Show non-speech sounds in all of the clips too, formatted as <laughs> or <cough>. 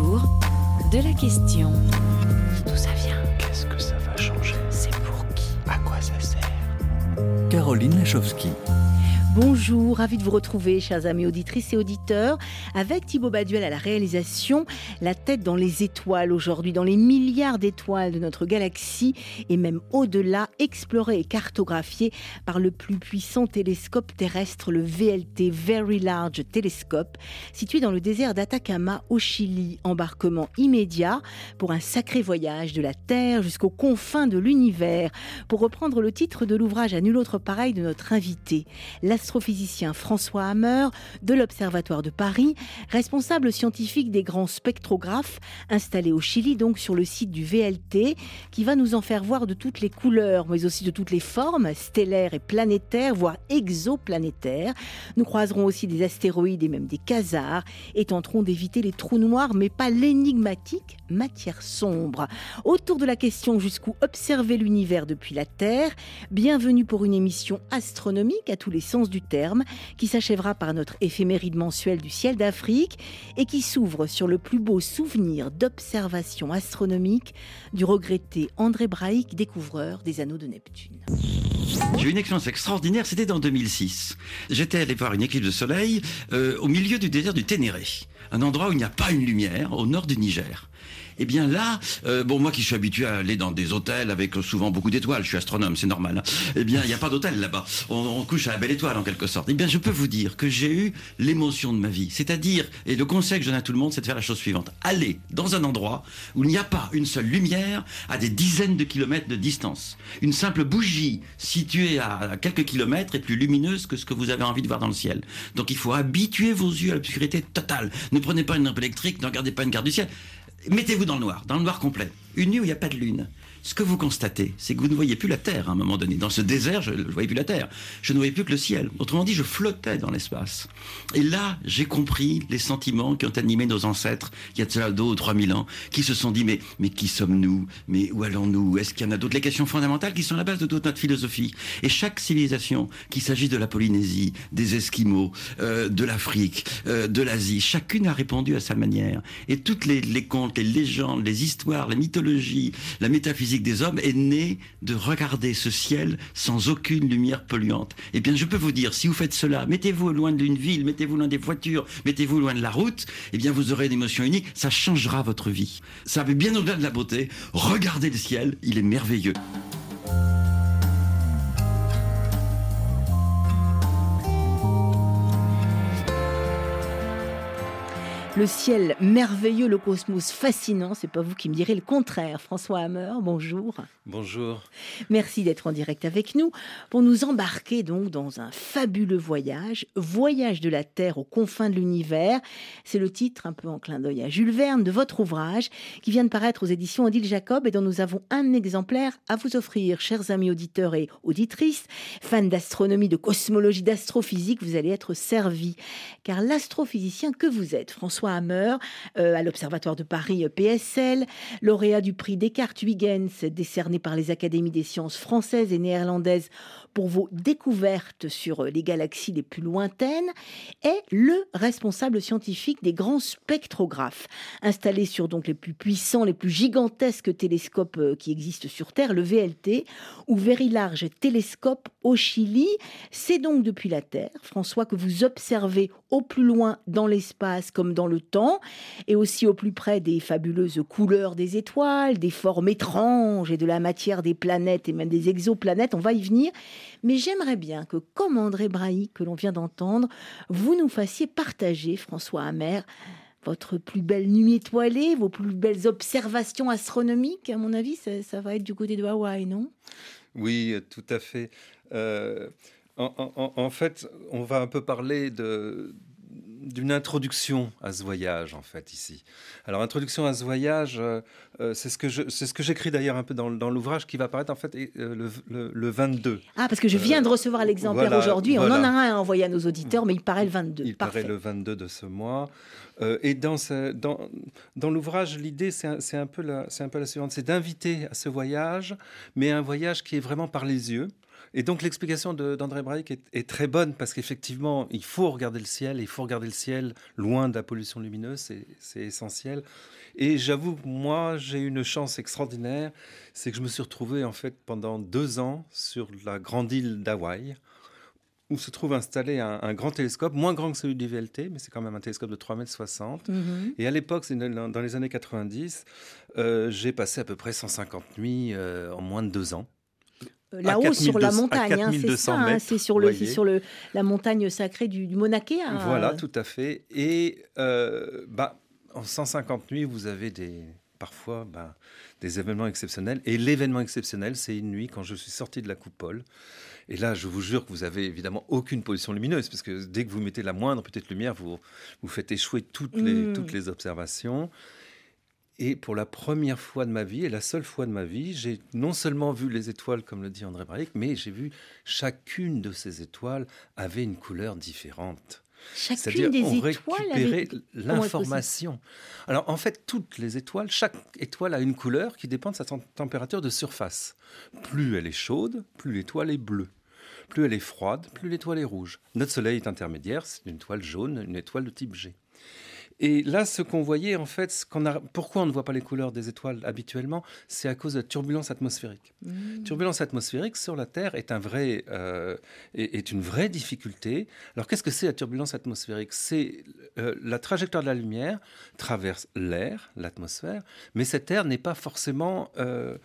jour, de la question. D'où ça vient? Qu'est-ce que ça va changer? C'est pour qui? À quoi ça sert? Caroline Lachowski. Bonjour, ravi de vous retrouver, chers amis auditrices et auditeurs, avec Thibaut Baduel à la réalisation, la tête dans les étoiles aujourd'hui, dans les milliards d'étoiles de notre galaxie et même au-delà, explorée et cartographiée par le plus puissant télescope terrestre, le VLT, Very Large Telescope, situé dans le désert d'Atacama au Chili. Embarquement immédiat pour un sacré voyage de la Terre jusqu'aux confins de l'univers, pour reprendre le titre de l'ouvrage à nul autre pareil de notre invité l'astrophysicien François Hammer de l'Observatoire de Paris, responsable scientifique des grands spectrographes installés au Chili, donc sur le site du VLT, qui va nous en faire voir de toutes les couleurs, mais aussi de toutes les formes, stellaires et planétaires, voire exoplanétaires. Nous croiserons aussi des astéroïdes et même des quasars et tenterons d'éviter les trous noirs, mais pas l'énigmatique matière sombre. Autour de la question jusqu'où observer l'univers depuis la Terre, bienvenue pour une émission astronomique à tous les sens du terme, qui s'achèvera par notre éphéméride mensuelle du ciel d'Afrique et qui s'ouvre sur le plus beau souvenir d'observation astronomique du regretté André Braic, découvreur des anneaux de Neptune. J'ai eu une expérience extraordinaire, c'était dans 2006. J'étais allé voir une éclipse de soleil euh, au milieu du désert du Ténéré, un endroit où il n'y a pas une lumière, au nord du Niger. Eh bien là, euh, bon moi qui suis habitué à aller dans des hôtels avec souvent beaucoup d'étoiles, je suis astronome, c'est normal. hein. Eh bien il n'y a pas d'hôtel là-bas. On, on couche à la belle étoile en quelque sorte. Eh bien je peux vous dire que j'ai eu l'émotion de ma vie. C'est-à-dire, et le conseil que je donne à tout le monde, c'est de faire la chose suivante. Aller dans un endroit où il n'y a pas une seule lumière à des dizaines de kilomètres de distance. Une simple bougie située à quelques kilomètres est plus lumineuse que ce que vous avez envie de voir dans le ciel. Donc il faut habituer vos yeux à l'obscurité totale. Ne prenez pas une lampe électrique, ne regardez pas une carte du ciel. Mettez-vous dans le noir, dans le noir complet. Une nuit où il n'y a pas de lune. Ce que vous constatez, c'est que vous ne voyez plus la Terre à un moment donné. Dans ce désert, je ne voyais plus la Terre. Je ne voyais plus que le ciel. Autrement dit, je flottais dans l'espace. Et là, j'ai compris les sentiments qui ont animé nos ancêtres, il y a de cela deux ou trois mille ans, qui se sont dit, mais, mais qui sommes-nous? Mais où allons-nous? Est-ce qu'il y en a d'autres? Les questions fondamentales qui sont la base de toute notre philosophie. Et chaque civilisation, qu'il s'agisse de la Polynésie, des Esquimaux, euh, de l'Afrique, euh, de l'Asie, chacune a répondu à sa manière. Et toutes les, les contes, les légendes, les histoires, la mythologie, la métaphysique des hommes est née de regarder ce ciel sans aucune lumière polluante. Eh bien, je peux vous dire, si vous faites cela, mettez-vous loin d'une ville, mettez-vous loin des voitures, mettez-vous loin de la route, eh bien, vous aurez une émotion unique, ça changera votre vie. Ça va bien au-delà de la beauté. Regardez le ciel, il est merveilleux. Le ciel merveilleux, le cosmos fascinant, c'est pas vous qui me direz le contraire. François Hammer, bonjour. Bonjour. Merci d'être en direct avec nous pour nous embarquer donc dans un fabuleux voyage, voyage de la Terre aux confins de l'univers. C'est le titre un peu en clin d'œil à Jules Verne de votre ouvrage qui vient de paraître aux éditions Odile Jacob et dont nous avons un exemplaire à vous offrir, chers amis auditeurs et auditrices, fans d'astronomie, de cosmologie, d'astrophysique, vous allez être servis. Car l'astrophysicien que vous êtes, François Euh, à l'Observatoire de Paris euh, PSL, lauréat du prix Descartes Huygens, décerné par les académies des sciences françaises et néerlandaises pour vos découvertes sur euh, les galaxies les plus lointaines, est le responsable scientifique des grands spectrographes, installés sur donc les plus puissants, les plus gigantesques télescopes euh, qui existent sur Terre, le VLT, ou Very Large Télescope au Chili. C'est donc depuis la Terre, François, que vous observez au plus loin dans l'espace comme dans le temps, et aussi au plus près des fabuleuses couleurs des étoiles, des formes étranges et de la matière des planètes et même des exoplanètes. On va y venir. Mais j'aimerais bien que, comme André Brahi, que l'on vient d'entendre, vous nous fassiez partager, François Hammer, votre plus belle nuit étoilée, vos plus belles observations astronomiques. À mon avis, ça, va être du côté de Hawaï, non? Oui, tout à fait. Euh, en fait, on va un peu parler de d'une introduction à ce voyage en fait ici. Alors introduction à ce voyage, euh, euh, c'est ce que je, c'est ce que j'écris d'ailleurs un peu dans, dans l'ouvrage qui va paraître en fait euh, le, le- le 22. Ah, parce que je viens de recevoir l'exemplaire voilà, aujourd'hui. On en a un à envoyer à nos auditeurs, mais il paraît le 22. Il Parfait. paraît le 22 de ce mois. Et dans, ce- dans, dans l'ouvrage, l'idée, c'est un, un, peu la- c'est un peu la suivante, c'est d'inviter à ce voyage, mais un voyage qui est vraiment par les yeux. Et donc l'explication d'André Braic est, est, très bonne parce qu'effectivement, il faut regarder le ciel, il faut regarder le ciel loin de la pollution lumineuse, c'est essentiel. Et j'avoue, moi, j'ai une chance extraordinaire, c'est que je me suis retrouvé en fait pendant deux ans sur la grande île d'Hawaï, où se trouve installé un, grand télescope, moins grand que celui du VLT, mais c'est quand même un télescope de 3,60 m. Mhm. Et à l'époque, dans les années 90, euh, j'ai passé à peu près 150 nuits euh, en moins de deux ans. Euh, là-haut sur la montagne, hein, c'est ça, hein, c'est sur, le, sur le, la montagne sacrée du, du. Hein. Voilà, tout à fait. Et bah, en 150 nuits, vous avez des, parfois bah, des événements exceptionnels. Et l'événement exceptionnel, c'est une nuit quand je suis sorti de la coupole. Et là, je vous jure que vous avez évidemment aucune pollution lumineuse, parce que dès que vous mettez la moindre petite lumière, vous, vous faites échouer toutes les, mmh. toutes les observations. Et pour la première fois de ma vie, et la seule fois de ma vie, j'ai non seulement vu les étoiles, comme le dit André Braic, mais j'ai vu chacune de ces étoiles avait une couleur différente. Chacune des on récupérait l'information. Alors en fait, toutes les étoiles, chaque étoile a une couleur qui dépend de sa température de surface. Plus elle est chaude, plus l'étoile est bleue. Plus elle est froide, plus l'étoile est rouge. Notre Soleil est intermédiaire, c'est une étoile jaune, une étoile de type G. Et là, ce qu'on voyait, en fait, ce qu'on a, pourquoi on ne voit pas les couleurs des étoiles habituellement, c'est à cause de la turbulence atmosphérique. Mmh. Turbulence atmosphérique sur la Terre est, un vrai, euh, est, une vraie difficulté. Alors, qu'est-ce que c'est la turbulence atmosphérique? C'est euh, la trajectoire de la lumière traverse l'air, l'atmosphère, mais cet air n'est pas forcément, euh,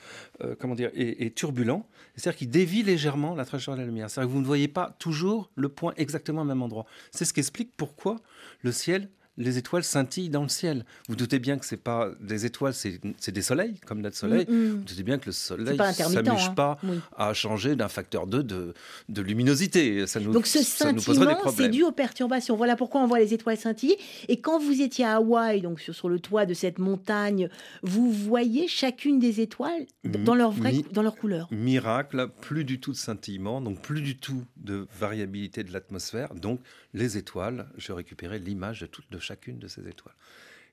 comment dire, est, turbulent. C'est-à-dire qu'il dévie légèrement la trajectoire de la lumière. C'est-à-dire que vous ne voyez pas toujours le point exactement au même endroit. C'est ce qui explique pourquoi le ciel les étoiles scintillent dans le ciel. Vous doutez bien que c'est pas des étoiles, c'est des soleils, comme notre soleil. Mm, mm. Vous doutez bien que le soleil ne s'amuse hein. pas à changer d'un facteur 2 de, de, luminosité. Ça nous, Donc ce scintillement, c'est dû aux perturbations. Voilà pourquoi on voit les étoiles scintiller. Et quand vous étiez à Hawaï, donc sur, sur le toit de cette montagne, vous voyez chacune des étoiles dans leur, vraie, dans leur couleur. Miracle, plus du tout de scintillement, donc plus du tout de variabilité de l'atmosphère. Donc les étoiles, je récupérais l'image de toutes de chacune de ces étoiles.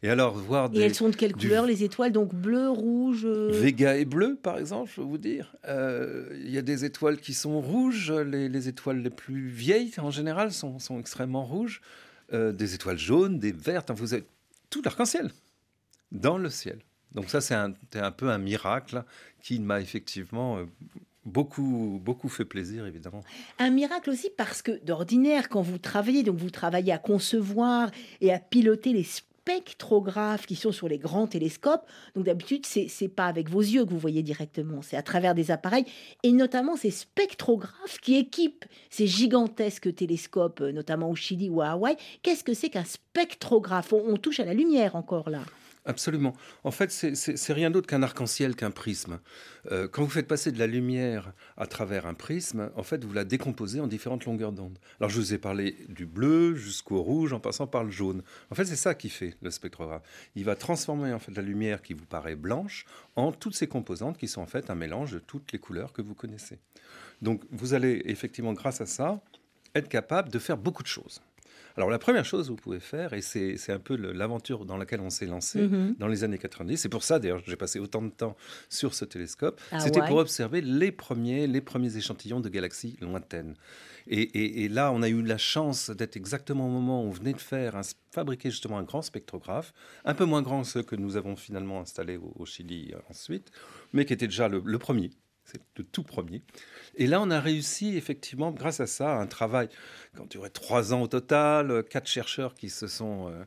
Et alors, voir des, Et elles sont de quelle couleur, les étoiles? Donc bleu, rouge euh Vega est bleu, par exemple, je peux vous dire. Euh, il y a des étoiles qui sont rouges. Les, étoiles les plus vieilles, en général, sont, sont extrêmement rouges. Euh, des étoiles jaunes, des vertes. Vous avez tout l'arc-en-ciel dans le ciel. Donc ça, c'est un, un, peu un miracle qui m'a effectivement beaucoup, beaucoup fait plaisir, évidemment. Un miracle aussi parce que d'ordinaire, quand vous travaillez, donc vous travaillez à concevoir et à piloter les spectrographes qui sont sur les grands télescopes. Donc d'habitude, c'est n'est pas avec vos yeux que vous voyez directement, c'est à travers des appareils et notamment ces spectrographes qui équipent ces gigantesques télescopes, notamment au Chili ou à Hawaï. Qu'est-ce que c'est qu'un spectrographe? On touche à la lumière encore là. Absolument. En fait, c'est rien d'autre qu'un arc-en-ciel, qu'un prisme. Euh, quand vous faites passer de la lumière à travers un prisme, en fait, vous la décomposez en différentes longueurs d'onde. Alors, je vous ai parlé du bleu jusqu'au rouge, en passant par le jaune. En fait, c'est ça qui fait le spectrographe. Il va transformer en fait la lumière qui vous paraît blanche en toutes ces composantes qui sont en fait un mélange de toutes les couleurs que vous connaissez. Donc, vous allez effectivement, grâce à ça, être capable de faire beaucoup de choses. Alors la première chose que vous pouvez faire, et c'est un peu l'aventure dans laquelle on s'est lancé mm-hmm. dans les années 90, c'est pour ça d'ailleurs que j'ai passé autant de temps sur ce télescope, ah c'était pour observer les premiers, les premiers échantillons de galaxies lointaines. Et, là, on a eu la chance d'être exactement au moment où on venait de faire, un, fabriquer justement un grand spectrographe, un peu moins grand que ceux que nous avons finalement installés au, Chili euh, ensuite, mais qui était déjà le, le premier, c'est le tout premier. Et là, on a réussi effectivement, grâce à ça, un travail qui a duré trois ans au total, quatre chercheurs qui se sont, euh,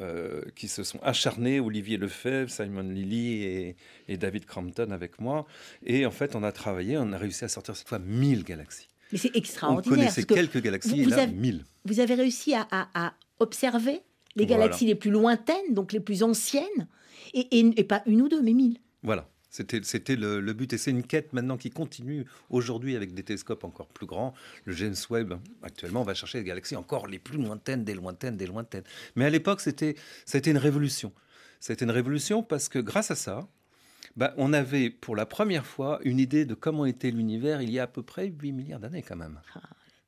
euh, qui se sont acharnés, Olivier Lefebvre, Simon Lilly et, et, David Crampton avec moi. Et en fait, on a travaillé, on a réussi à sortir cette fois 1000 galaxies. Mais c'est extraordinaire. On connaissait quelques galaxies, et là, avez, 1000. Vous avez réussi à, à, observer les galaxies les plus lointaines, donc les plus anciennes, et, et, et pas une ou deux, mais 1000. Voilà. C'était le, but et c'est une quête maintenant qui continue aujourd'hui avec des télescopes encore plus grands. Le James Webb, actuellement, va chercher les galaxies encore les plus lointaines, des lointaines, des lointaines. Mais à l'époque, c'était une révolution. C'était une révolution parce que grâce à ça, bah, on avait pour la première fois une idée de comment était l'univers il y a à peu près 8 milliards d'années quand même. Ah.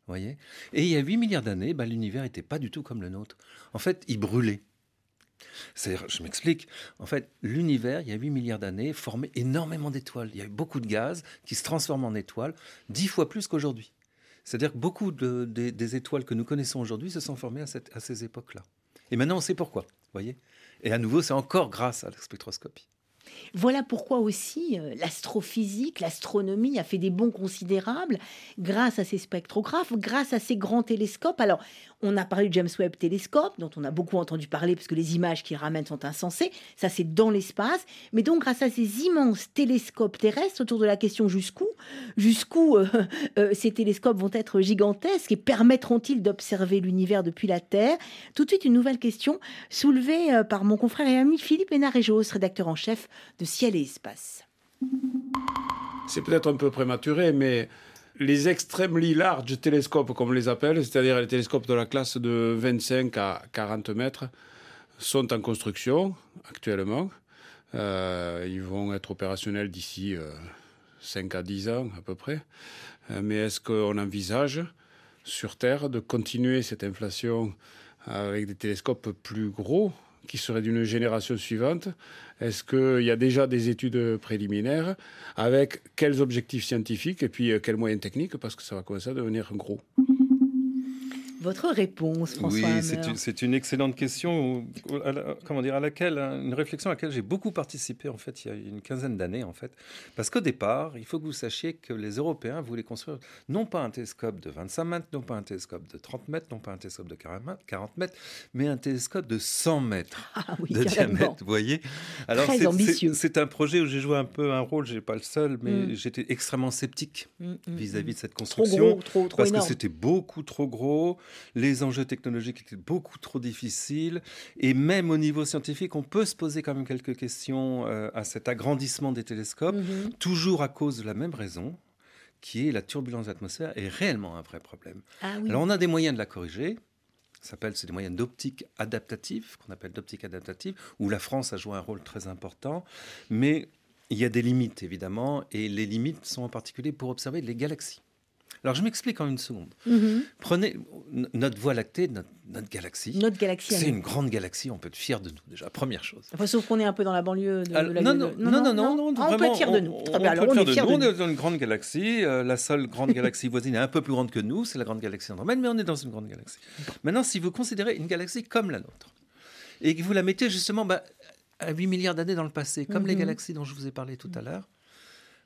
Voyez? Et il y a 8 milliards d'années, bah, l'univers n'était pas du tout comme le nôtre. En fait, il brûlait. Je m'explique. En fait, l'univers, il y a 8 milliards d'années, formait énormément d'étoiles. Il y a eu beaucoup de gaz qui se transforment en étoiles, dix fois plus qu'aujourd'hui. C'est-à-dire que beaucoup de, des, étoiles que nous connaissons aujourd'hui se sont formées à, à ces époques-là. Et maintenant, on sait pourquoi. voyez Et à nouveau, c'est encore grâce à la spectroscopie. Voilà pourquoi aussi euh, l'astrophysique, l'astronomie a fait des bons considérables grâce à ces spectrographes, grâce à ces grands télescopes. Alors, on a parlé du James Webb télescope, dont on a beaucoup entendu parler parce que les images qu'il ramène sont insensées. Ça, c'est dans l'espace. Mais donc, grâce à ces immenses télescopes terrestres, autour de la question jusqu'où, jusqu'où euh, <laughs> euh, ces télescopes vont être gigantesques et permettront-ils d'observer l'univers depuis la Terre? Tout de suite, une nouvelle question soulevée par mon confrère et ami Philippe Hénarejos, rédacteur en chef de ciel et espace. C'est peut-être un peu prématuré, mais les extremely large télescopes, comme on les appelle, c'est-à-dire les télescopes de la classe de 25 à 40 mètres, sont en construction actuellement. Euh, ils vont être opérationnels d'ici 5 euh, à 10 ans à peu près. Euh, mais est-ce qu'on envisage sur Terre de continuer cette inflation avec des télescopes plus gros qui seraient d'une génération suivante. Est-ce qu'il y a déjà des études préliminaires avec quels objectifs scientifiques et puis euh, quels moyens techniques parce que ça va commencer à devenir gros? Votre réponse, François Oui, c'est une, excellente question, à comment dire, à laquelle, une réflexion à laquelle j'ai beaucoup participé en fait il y a une quinzaine d'années en fait, parce qu'au départ, il faut que vous sachiez que les Européens voulaient construire non pas un télescope de 25 mètres, non pas un télescope de 30 mètres, non pas un télescope de 40 mètres, mais un télescope de 100 mètres ah de diamètre. Vous voyez. Alors c'est un projet où j'ai joué un peu un rôle, j'ai pas le seul, mais mm. j'étais extrêmement sceptique mm, mm, vis-à-vis de cette construction, trop gros, trop, trop parce que c'était beaucoup trop gros les enjeux technologiques étaient beaucoup trop difficiles, et même au niveau scientifique, on peut se poser quand même quelques questions euh, à cet agrandissement des télescopes, mhm. toujours à cause de la même raison, qui est la turbulence de l'atmosphère, est réellement un vrai problème. Ah Alors on a des moyens de la corriger. S'appelle, c'est des moyens d'optique adaptative, qu'on appelle d'optique adaptative, où la France a joué un rôle très important. Mais il y a des limites, évidemment, et les limites sont en particulier pour observer les galaxies. Alors je m'explique en une seconde. Mhm. Prenez notre Voie lactée, notre, galaxie. Notre galaxie. C'est une grande galaxie, on peut être fier de nous déjà, première chose. Enfin, sauf qu'on est un peu dans la banlieue de, la non, non, non, non, non, ah, on peut être fier de nous. On, on, on être fier de nous. On est dans une grande galaxie. Euh, la seule grande <laughs> galaxie voisine est un peu plus grande que nous, c'est la grande galaxie Andromède, mais on est dans une grande galaxie. Maintenant, si vous considérez une galaxie comme la nôtre, et que vous la mettez justement bah, à 8 milliards d'années dans le passé, comme les mhm. galaxies dont je vous ai parlé tout à l'heure,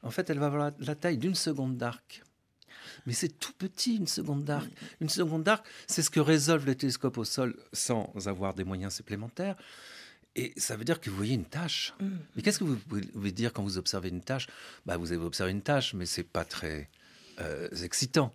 en fait, elle va avoir la taille d'une seconde d'arc mais c'est tout petit, une seconde d'arc. Une seconde d'arc, c'est ce que résolvent les télescopes au sol sans avoir des moyens supplémentaires. Et ça veut dire que vous voyez une tâche. Mm. Mais qu'est-ce que vous pouvez dire quand vous observez une tâche? Bah, Vous avez observé une tâche, mais c'est pas très euh, excitant.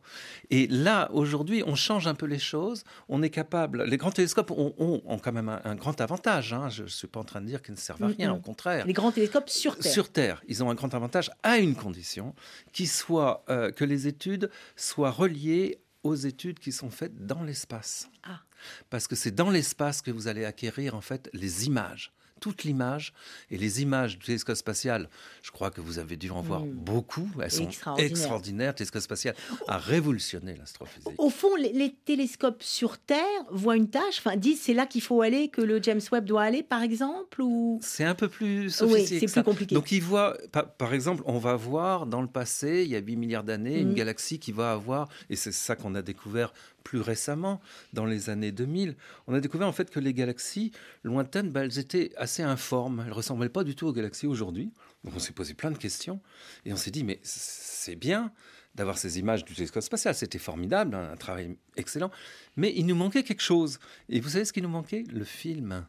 Et là, aujourd'hui, on change un peu les choses. On est capable. Les grands télescopes ont, quand même un, grand avantage. Hein. Je ne suis pas en train de dire qu'ils ne servent à rien, au contraire. Les grands télescopes sur Terre. Sur Terre, ils ont un grand avantage à une condition, qui soit euh, que les études soient reliées aux études qui sont faites dans l'espace. Ah. Parce que c'est dans l'espace que vous allez acquérir en fait les images toute l'image. Et les images du télescope spatial, je crois que vous avez dû en voir mm. beaucoup. Elles sont extraordinaires. Le télescope spatial a révolutionné l'astrophysique. Au fond, les, télescopes sur Terre voient une tâche, enfin disent c'est là qu'il faut aller, que le James Webb doit aller, par exemple ou... C'est un peu plus sophistiqué. Oui, c'est plus compliqué. Donc ils voient, par, exemple, on va voir dans le passé, il y a 8 milliards d'années, une mm. galaxie qui va avoir, et c'est ça qu'on a découvert plus récemment, dans les années 2000, on a découvert en fait que les galaxies lointaines, bah, elles étaient assez informes. Elles ressemblaient pas du tout aux galaxies aujourd'hui. Donc on s'est posé plein de questions et on s'est dit mais c'est bien d'avoir ces images du télescope spatial, c'était formidable, un travail excellent, mais il nous manquait quelque chose. Et vous savez ce qui nous manquait? Le film.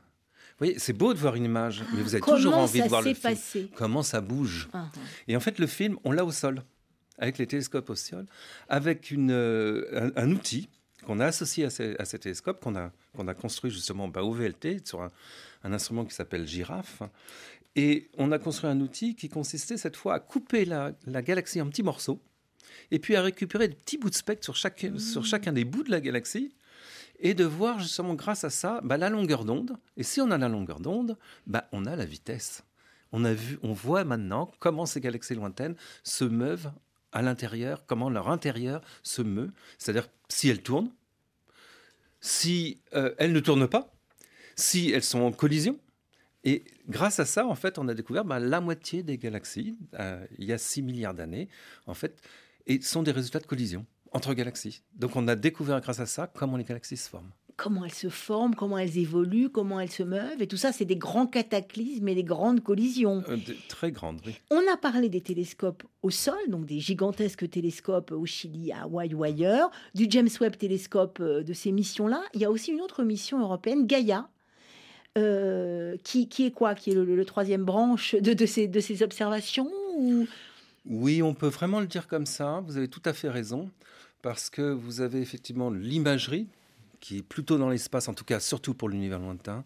Vous voyez, c'est beau de voir une image, mais vous avez toujours envie de voir le film. Comment ça bouge? Ah, ah. Et en fait, le film, on l'a au sol, avec les télescopes au sol, avec une, euh, un, outil qu'on a associé à ces, à télescopes, qu'on a, qu'on a construit justement bah, au VLT, sur un, instrument qui s'appelle Girafe. Et on a construit un outil qui consistait cette fois à couper la, galaxie en petits morceaux, et puis à récupérer des petits bouts de spectre sur, chaque, sur mmh. chacun des bouts de la galaxie, et de voir justement grâce à ça bah, la longueur d'onde. Et si on a la longueur d'onde, bah, on a la vitesse. On, a vu, on voit maintenant comment ces galaxies lointaines se meuvent à l'intérieur, comment leur intérieur se meut, c'est-à-dire si elles tournent, si euh, elles ne tournent pas, si elles sont en collision. Et grâce à ça, en fait, on a découvert bah, la moitié des galaxies, euh, il y a 6 milliards d'années, en fait, et sont des résultats de collision entre galaxies. Donc on a découvert grâce à ça comment les galaxies se forment. Comment elles se forment, comment elles évoluent, comment elles se meuvent, et tout ça, c'est des grands cataclysmes et des grandes collisions. Euh, de- très grandes, oui. On a parlé des télescopes au sol, donc des gigantesques télescopes au Chili, à Hawaï ou ailleurs, du James Webb télescope euh, de ces missions-là. Il y a aussi une autre mission européenne, Gaia, euh, qui, qui est quoi Qui est le, le troisième branche de, de ces, de ces observations ou... Oui, on peut vraiment le dire comme ça. Vous avez tout à fait raison, parce que vous avez effectivement l'imagerie, qui est plutôt dans l'espace, en tout cas surtout pour l'univers lointain.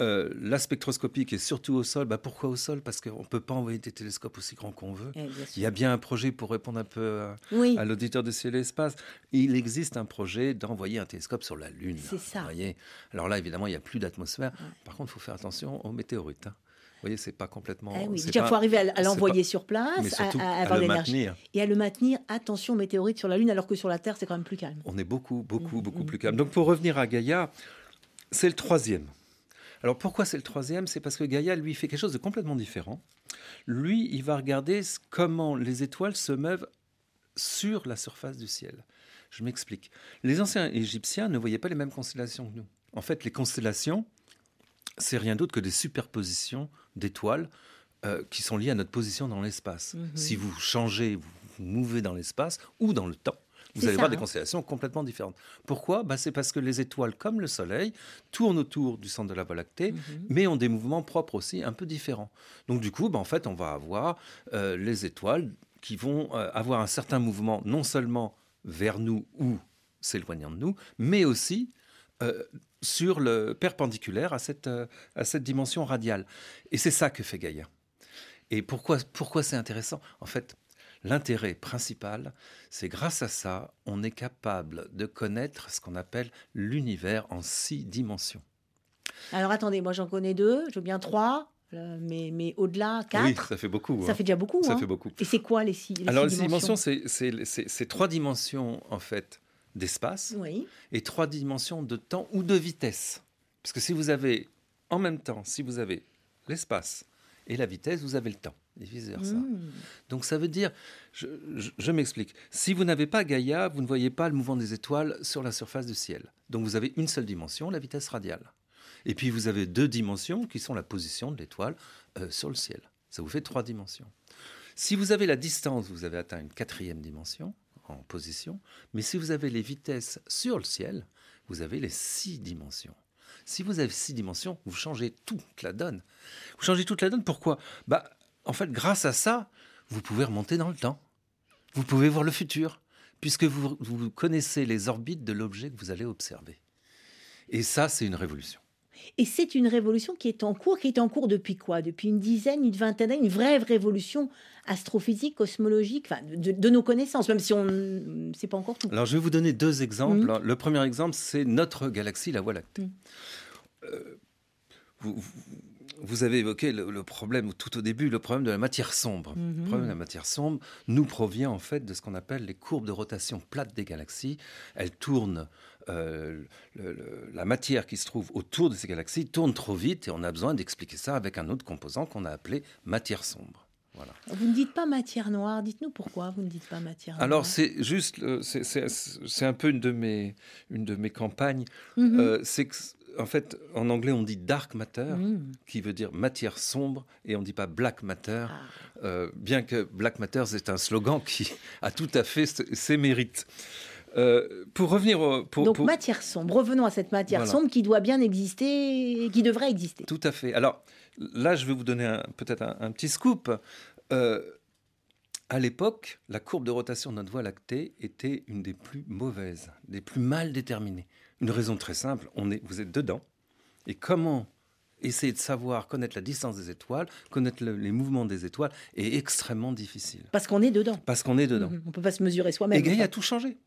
Euh, la spectroscopie qui est surtout au sol. Bah, pourquoi au sol? Parce qu'on ne peut pas envoyer des télescopes aussi grands qu'on veut. Eh. Il y a bien un projet pour répondre un peu à, Oui, à l'auditeur de ciel et espace. Il existe un projet d'envoyer un télescope sur la Lune. C'est ça. voyez? Alors là, évidemment, il n'y a plus d'atmosphère. Par contre, il faut faire attention aux météorites. hein. Vous voyez, c'est pas complètement. Eh oui. c'est Déjà, il faut arriver à, l'envoyer sur place, à, à avoir l'énergie et à le maintenir. Attention, météorite sur la Lune, alors que sur la Terre, c'est quand même plus calme. On est beaucoup, beaucoup, Mhm, beaucoup mhm, plus calme. Donc pour revenir à Gaïa, c'est le troisième. Alors pourquoi c'est le troisième? C'est parce que Gaïa, lui, fait quelque chose de complètement différent. Lui, il va regarder comment les étoiles se meuvent sur la surface du ciel. Je m'explique. Les anciens Égyptiens ne voyaient pas les mêmes constellations que nous. En fait, les constellations, c'est rien d'autre que des superpositions d'étoiles euh, qui sont liées à notre position dans l'espace. Mhm. Si vous changez, vous vous mouvez dans l'espace ou dans le temps, vous allez ça, voir des constellations complètement différentes. Pourquoi? Bah, C'est parce que les étoiles, comme le Soleil, tournent autour du centre de la Voie lactée, Mhm. mais ont des mouvements propres aussi un peu différents. Donc du coup, bah, en fait, on va avoir euh, les étoiles qui vont euh, avoir un certain mouvement non seulement vers nous ou s'éloignant de nous, mais aussi euh, sur le perpendiculaire à cette, euh, à cette dimension radiale. Et c'est ça que fait Gaïa. Et pourquoi, pourquoi c'est intéressant? En fait, l'intérêt principal, c'est grâce à ça, on est capable de connaître ce qu'on appelle l'univers en six dimensions. Alors attendez, moi j'en connais deux, je veux bien trois, euh, mais, mais au-delà, quatre. Oui, ça fait beaucoup. Ça hein. fait déjà beaucoup. Ça hein. fait beaucoup. Et c'est quoi les six, les Alors, six les six dimensions, c'est- c'est trois dimensions, en fait, d'espace Oui. et trois dimensions de temps ou de vitesse. Parce que si vous avez, en même temps, si vous avez l'espace et la vitesse, vous avez le temps, et vice-versa. Mmh. Donc ça veut dire, je, je- je m'explique, si vous n'avez pas Gaïa, vous ne voyez pas le mouvement des étoiles sur la surface du ciel. Donc vous avez une seule dimension, la vitesse radiale. Et puis vous avez deux dimensions qui sont la position de l'étoile euh, sur le ciel. Ça vous fait trois dimensions. Si vous avez la distance, vous avez atteint une quatrième dimension position. Mais si vous avez les vitesses sur le ciel, vous avez les six dimensions. Si vous avez six dimensions, vous changez toute la donne. Vous changez toute la donne. Pourquoi? Bah, En fait, grâce à ça, vous pouvez remonter dans le temps. Vous pouvez voir le futur, puisque vous connaissez les orbites de l'objet que vous allez observer. Et ça, c'est une révolution. Et c'est une révolution qui est en cours, qui est en cours depuis quoi? Depuis une dizaine, une vingtaine d'années, une vraie révolution astrophysique, cosmologique, enfin, de, de nos connaissances, même si on ne sait pas encore tout. Alors, je vais vous donner deux exemples. Mhm. Le premier exemple, c'est notre galaxie, la Voie lactée. Mhm. Euh, vous, vous- vous avez évoqué le, le problème, tout au début, le problème de la matière sombre. Mhm. Le problème de la matière sombre nous provient en fait de ce qu'on appelle les courbes de rotation plate des galaxies. Elles tournent, euh, le- le- la matière qui se trouve autour de ces galaxies tourne trop vite et on a besoin d'expliquer ça avec un autre composant qu'on a appelé matière sombre. Voilà. Vous ne dites pas matière noire, dites-nous pourquoi vous ne dites pas matière noire. Alors c'est juste, euh, c'est- un peu une de mes, une de mes campagnes. Mhm. Euh, c'est que, en fait, en anglais, on dit dark matter, Mhm. qui veut dire matière sombre, et on ne dit pas black matter, Ah. euh, bien que black matter, c'est un slogan qui <laughs> a tout à fait ses mérites. Euh, pour revenir au, pour, Donc pour- matière sombre, revenons à cette matière Voilà. sombre qui doit bien exister, qui devrait exister. Tout à fait. Alors là, je vais vous donner peut-être un, un petit scoop. Euh, à l'époque, la courbe de rotation de notre Voie lactée était une des plus mauvaises, des plus mal déterminées. Une raison très simple, on est, vous êtes dedans. Et comment essayer de savoir, connaître la distance des étoiles, connaître le- les mouvements des étoiles est extrêmement difficile. Parce qu'on est dedans. Parce qu'on est dedans. Mhm. On ne peut pas se mesurer soi-même. Et Gaïa a tout changé.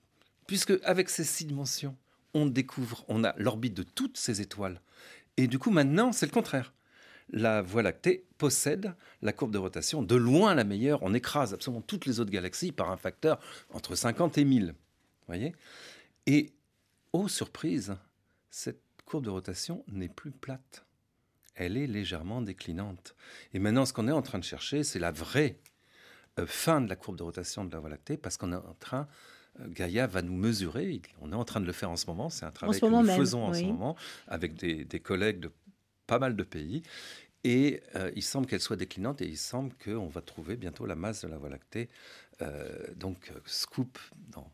Puisque avec ces six dimensions, on découvre, on a l'orbite de toutes ces étoiles. Et du coup, maintenant, c'est le contraire. La Voie lactée possède la courbe de rotation de loin la meilleure. On écrase absolument toutes les autres galaxies par un facteur entre 50 et 1000. Voyez? Et, oh surprise, cette courbe de rotation n'est plus plate. Elle est légèrement déclinante. Et maintenant, ce qu'on est en train de chercher, c'est la vraie euh, fin de la courbe de rotation de la Voie lactée, parce qu'on est en train Gaïa va nous mesurer. On est en train de le faire en ce moment. C'est un travail que nous faisons en ce moment avec des, des, collègues de pas mal de pays. Et euh, il semble qu'elle soit déclinante et il semble qu'on va trouver bientôt la masse de la Voie lactée. Euh, donc, scoop dans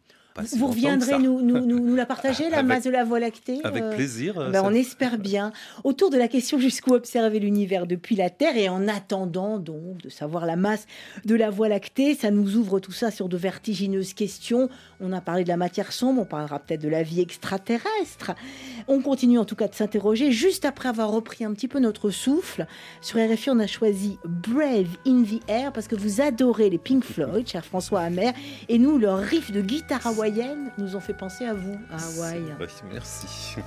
vous reviendrez nous, nous, nous, la <laughs> partager, la masse de la Voie lactée Avec euh, plaisir. Ben, on espère bien. Autour de la question jusqu'où observer l'univers depuis la Terre et en attendant donc de savoir la masse de la Voie lactée, ça nous ouvre tout ça sur de vertigineuses questions. On a parlé de la matière sombre, on parlera peut-être de la vie extraterrestre. On continue en tout cas de s'interroger. Juste après avoir repris un petit peu notre souffle, sur RFI, on a choisi Brave in the Air parce que vous adorez les Pink Floyd, cher François Hammer, et nous, leur riff de guitare nous ont fait penser à vous, à Hawaï. Merci.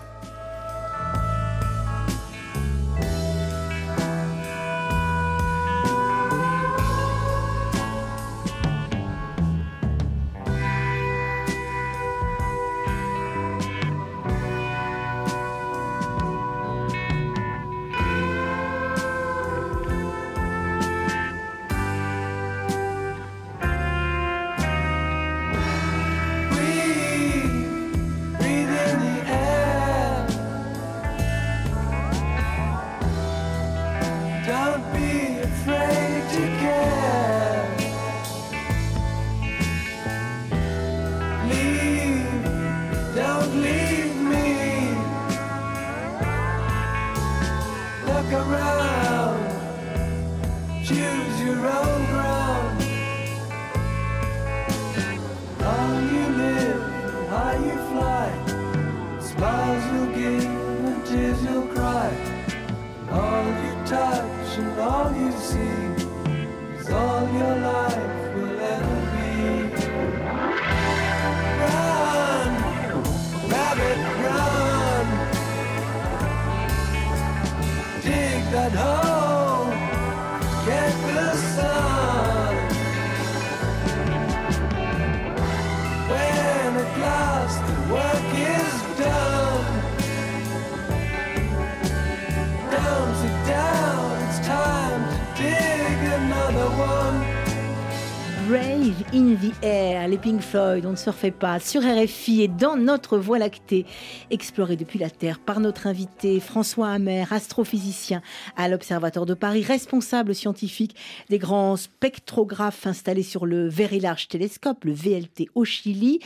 On ne se refait pas, sur RFI et dans notre Voie lactée, explorée depuis la Terre par notre invité François Hammer, astrophysicien à l'Observatoire de Paris, responsable scientifique des grands spectrographes installés sur le Very Large Telescope, le VLT au Chili.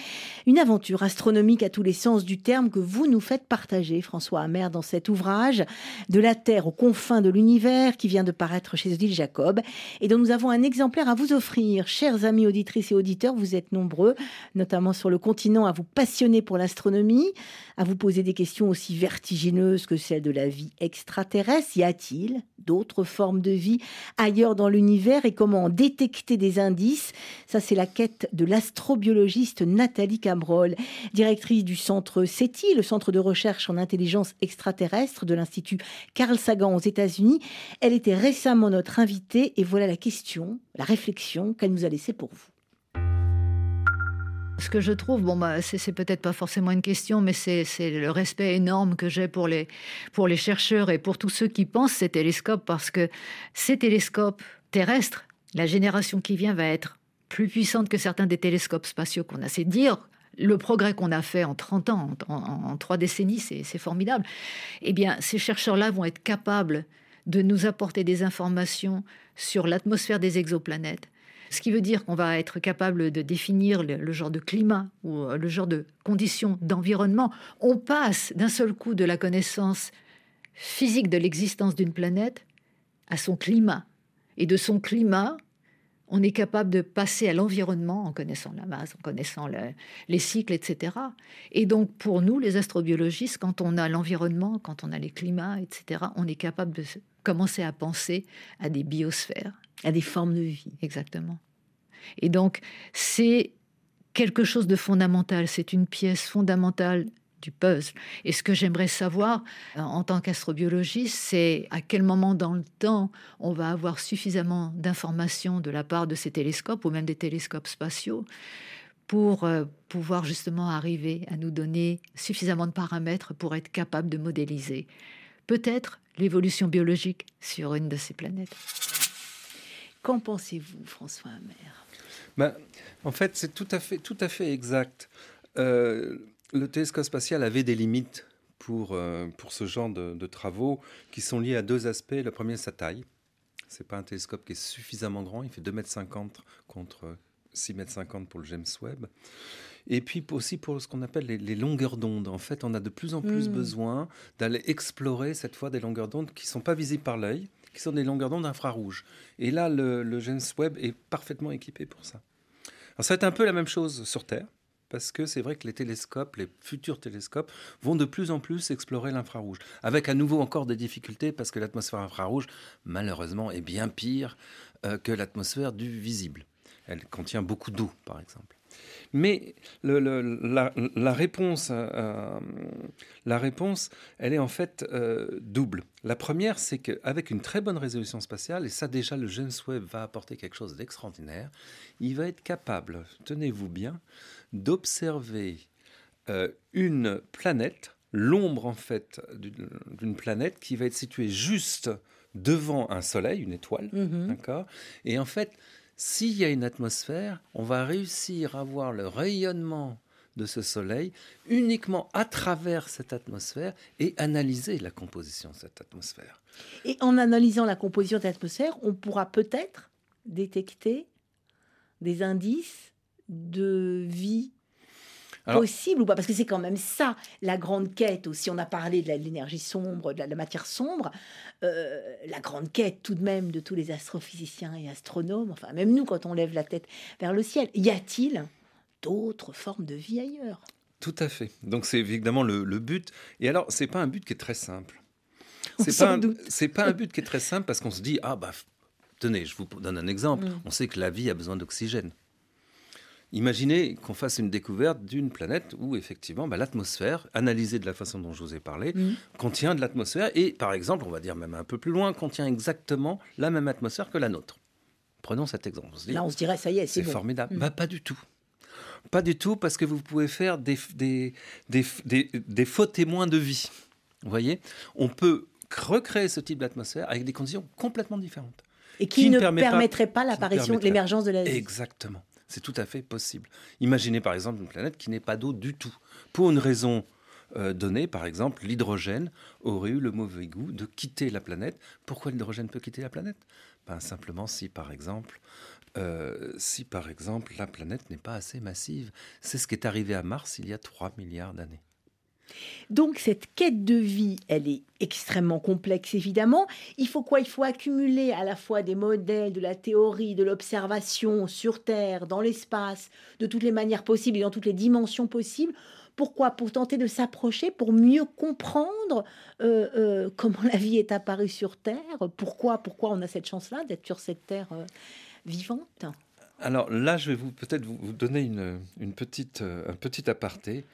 Une aventure astronomique à tous les sens du terme que vous nous faites partager, François Hammer, dans cet ouvrage de la Terre aux confins de l'univers qui vient de paraître chez Odile Jacob et dont nous avons un exemplaire à vous offrir, chers amis auditrices et auditeurs. Vous êtes nombreux, notamment sur le continent, à vous passionner pour l'astronomie, à poser des questions aussi vertigineuses que celles de la vie extraterrestre. Y a-t-il d'autres formes de vie ailleurs dans l'univers et comment détecter des indices? Ça, c'est la quête de l'astrobiologiste Nathalie Cabrol, directrice du centre SETI, le centre de recherche en intelligence extraterrestre de l'Institut Carl Sagan aux États-Unis. Elle était récemment notre invitée et voilà la question, la réflexion qu'elle nous a laissée pour vous. Ce que je trouve, bon, bah, c'est peut-être pas forcément une question, mais c'est le respect énorme que j'ai pour les, pour les chercheurs et pour tous ceux qui pensent ces télescopes, parce que ces télescopes terrestres, la génération qui vient va être plus puissante que certains des télescopes spatiaux qu'on a. C'est dire le progrès qu'on a fait en 30 ans, en, trois décennies, c'est formidable. Eh bien, ces chercheurs-là vont être capables de nous apporter des informations sur l'atmosphère des exoplanètes, ce qui veut dire qu'on va être capable de définir le, genre de climat ou euh, le genre de conditions d'environnement. On passe d'un seul coup de la connaissance physique de l'existence d'une planète à son climat. Et de son climat, on est capable de passer à l'environnement en connaissant la masse, en connaissant les cycles, etc. Et donc, pour nous, les astrobiologistes, quand on a l'environnement, quand on a les climats, etc., on est capable de commencer à penser à des biosphères, à des formes de vie. Exactement. Et donc, c'est quelque chose de fondamental, c'est une pièce fondamentale du puzzle. Et ce que j'aimerais savoir euh, en tant qu'astrobiologiste, c'est à quel moment dans le temps on va avoir suffisamment d'informations de la part de ces télescopes ou même des télescopes spatiaux pour euh, pouvoir justement arriver à nous donner suffisamment de paramètres pour être capable de modéliser peut-être l'évolution biologique sur une de ces planètes. Qu'en pensez-vous, François Hammer? Ben, En fait, c'est tout à fait, tout à fait exact. Euh, le télescope spatial avait des limites pour, euh, pour ce genre de, de, travaux qui sont liés à deux aspects. Le premier, sa taille. Ce n'est pas un télescope qui est suffisamment grand. Il fait 2,50 m contre 6,50 m pour le James Webb. Et puis aussi pour ce qu'on appelle les, longueurs d'onde. En fait, on a de plus en plus mmh. besoin d'aller explorer cette fois des longueurs d'onde qui ne sont pas visibles par l'œil, qui sont des longueurs d'onde infrarouges. Et là, le, le James Webb est parfaitement équipé pour ça. Alors ça va être un peu la même chose sur Terre parce que c'est vrai que les télescopes, les futurs télescopes, vont de plus en plus explorer l'infrarouge, avec à nouveau encore des difficultés, parce que l'atmosphère infrarouge, malheureusement, est bien pire euh, que l'atmosphère du visible. Elle contient beaucoup d'eau, par exemple. Mais la, réponse, euh, la réponse, elle est en fait euh, double. La première, c'est qu'avec une très bonne résolution spatiale, et ça déjà le James Webb va apporter quelque chose d'extraordinaire, il va être capable, tenez-vous bien, d'observer euh, une planète, l'ombre en fait d'une planète qui va être située juste devant un soleil, une étoile, mm-hmm. d'accord? Et en fait, s'il y a une atmosphère, on va réussir à voir le rayonnement de ce soleil uniquement à travers cette atmosphère et analyser la composition de cette atmosphère. Et en analysant la composition de cette atmosphère, on pourra peut-être détecter des indices de vie possible ou pas? Parce que c'est quand même ça, la grande quête aussi. On a parlé de l'énergie sombre, de la, matière sombre. Euh, la grande quête tout de même de tous les astrophysiciens et astronomes, enfin même nous quand on lève la tête vers le ciel. Y a-t-il d'autres formes de vie ailleurs? Tout à fait. Donc c'est évidemment le, but. Et alors, c'est pas un but qui est très simple. C'est pas, un, pas un but qui est très simple parce qu'on se dit, ah bah, tenez, je vous donne un exemple. Mm. On sait que la vie a besoin d'oxygène. Imaginez qu'on fasse une découverte d'une planète où effectivement bah, l'atmosphère, analysée de la façon dont je vous ai parlé, mm. contient de l'atmosphère et par exemple, on va dire même un peu plus loin, contient exactement la même atmosphère que la nôtre. Prenons cet exemple. Là, on se dirait, ça y est, c'est formidable. Mm. Bah, pas du tout. Pas du tout, parce que vous pouvez faire des, des, des, des, faux témoins de vie. Vous voyez? On peut recréer ce type d'atmosphère avec des conditions complètement différentes. Et qui, ne permettraient pas, l'apparition, l'émergence de la vie. Exactement. C'est tout à fait possible. Imaginez par exemple une planète qui n'est pas d'eau du tout. Pour une raison euh, donnée, par exemple, l'hydrogène aurait eu le mauvais goût de quitter la planète. Pourquoi l'hydrogène peut quitter la planète? Ben, Simplement si par exemple euh, si par exemple la planète n'est pas assez massive. C'est ce qui est arrivé à Mars il y a 3 milliards d'années. Donc cette quête de vie, elle est extrêmement complexe évidemment. Il faut quoi? Il faut accumuler à la fois des modèles, de la théorie, de l'observation sur Terre, dans l'espace, de toutes les manières possibles et dans toutes les dimensions possibles. Pourquoi? Pour tenter de s'approcher, pour mieux comprendre euh, euh, comment la vie est apparue sur Terre. Pourquoi? Pourquoi on a cette chance-là d'être sur cette Terre euh, vivante? Alors là, je vais vous peut-être vous, donner une, petite, un petit aparté.